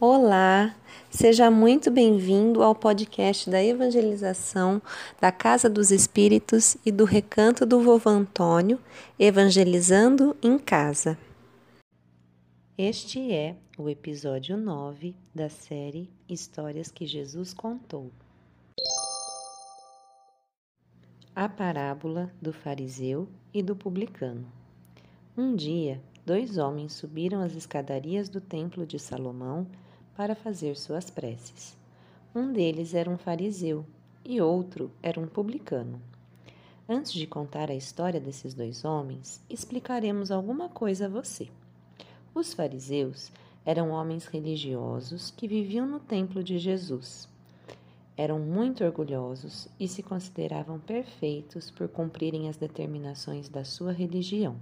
Olá, seja muito bem-vindo ao podcast da evangelização da Casa dos Espíritos e do Recanto do Vovô Antônio, Evangelizando em Casa. Este é o episódio 9 da série Histórias que Jesus Contou. A parábola do fariseu e do publicano. Um dia, dois homens subiram as escadarias do templo de Salomão para fazer suas preces. Um deles era um fariseu e outro era um publicano. Antes de contar a história desses dois homens, explicaremos alguma coisa a você. Os fariseus eram homens religiosos que viviam no templo de Jesus. Eram muito orgulhosos e se consideravam perfeitos por cumprirem as determinações da sua religião.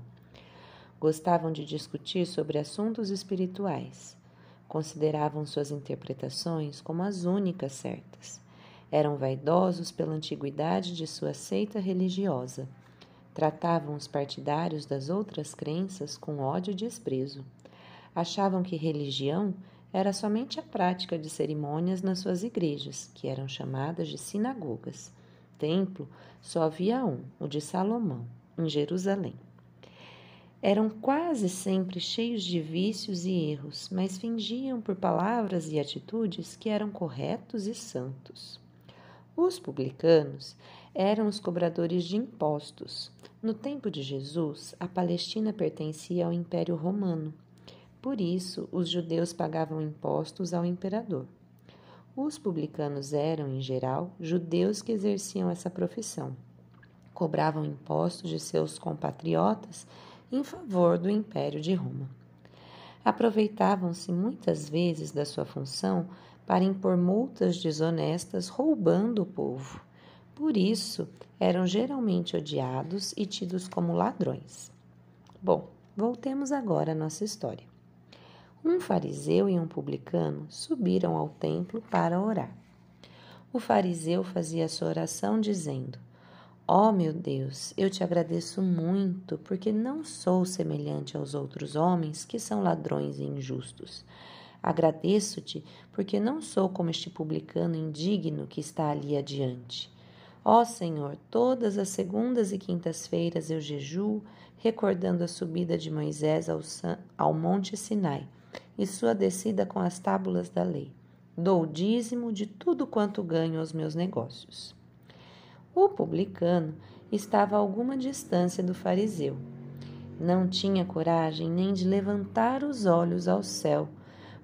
Gostavam de discutir sobre assuntos espirituais Consideravam suas interpretações como as únicas certas. Eram vaidosos pela antiguidade de sua seita religiosa. Tratavam os partidários das outras crenças com ódio e desprezo. Achavam que religião era somente a prática de cerimônias nas suas igrejas, que eram chamadas de sinagogas. Templo só havia um, o de Salomão, em Jerusalém. Eram quase sempre cheios de vícios e erros, mas fingiam por palavras e atitudes que eram corretos e santos. Os publicanos eram os cobradores de impostos. No tempo de Jesus, a Palestina pertencia ao Império Romano. Por isso, os judeus pagavam impostos ao imperador. Os publicanos eram, em geral, judeus que exerciam essa profissão. Cobravam impostos de seus compatriotas em favor do Império de Roma. Aproveitavam-se muitas vezes da sua função para impor multas desonestas roubando o povo. Por isso, eram geralmente odiados e tidos como ladrões. Bom, voltemos agora à nossa história. Um fariseu e um publicano subiram ao templo para orar. O fariseu fazia sua oração dizendo: Ó oh, meu Deus, eu te agradeço muito, porque não sou semelhante aos outros homens que são ladrões e injustos. Agradeço-te, porque não sou como este publicano indigno que está ali adiante. Ó Senhor, todas as segundas e quintas-feiras eu jejuo, recordando a subida de Moisés ao, ao Monte Sinai e sua descida com as tábulas da lei. Dou dízimo de tudo quanto ganho aos meus negócios. O publicano estava a alguma distância do fariseu. Não tinha coragem nem de levantar os olhos ao céu,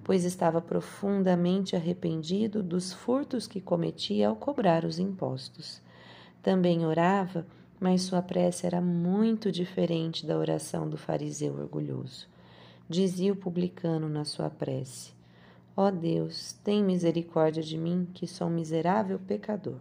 pois estava profundamente arrependido dos furtos que cometia ao cobrar os impostos. Também orava, mas sua prece era muito diferente da oração do fariseu orgulhoso. Dizia o publicano na sua prece: Ó oh Deus, tem misericórdia de mim, que sou um miserável pecador.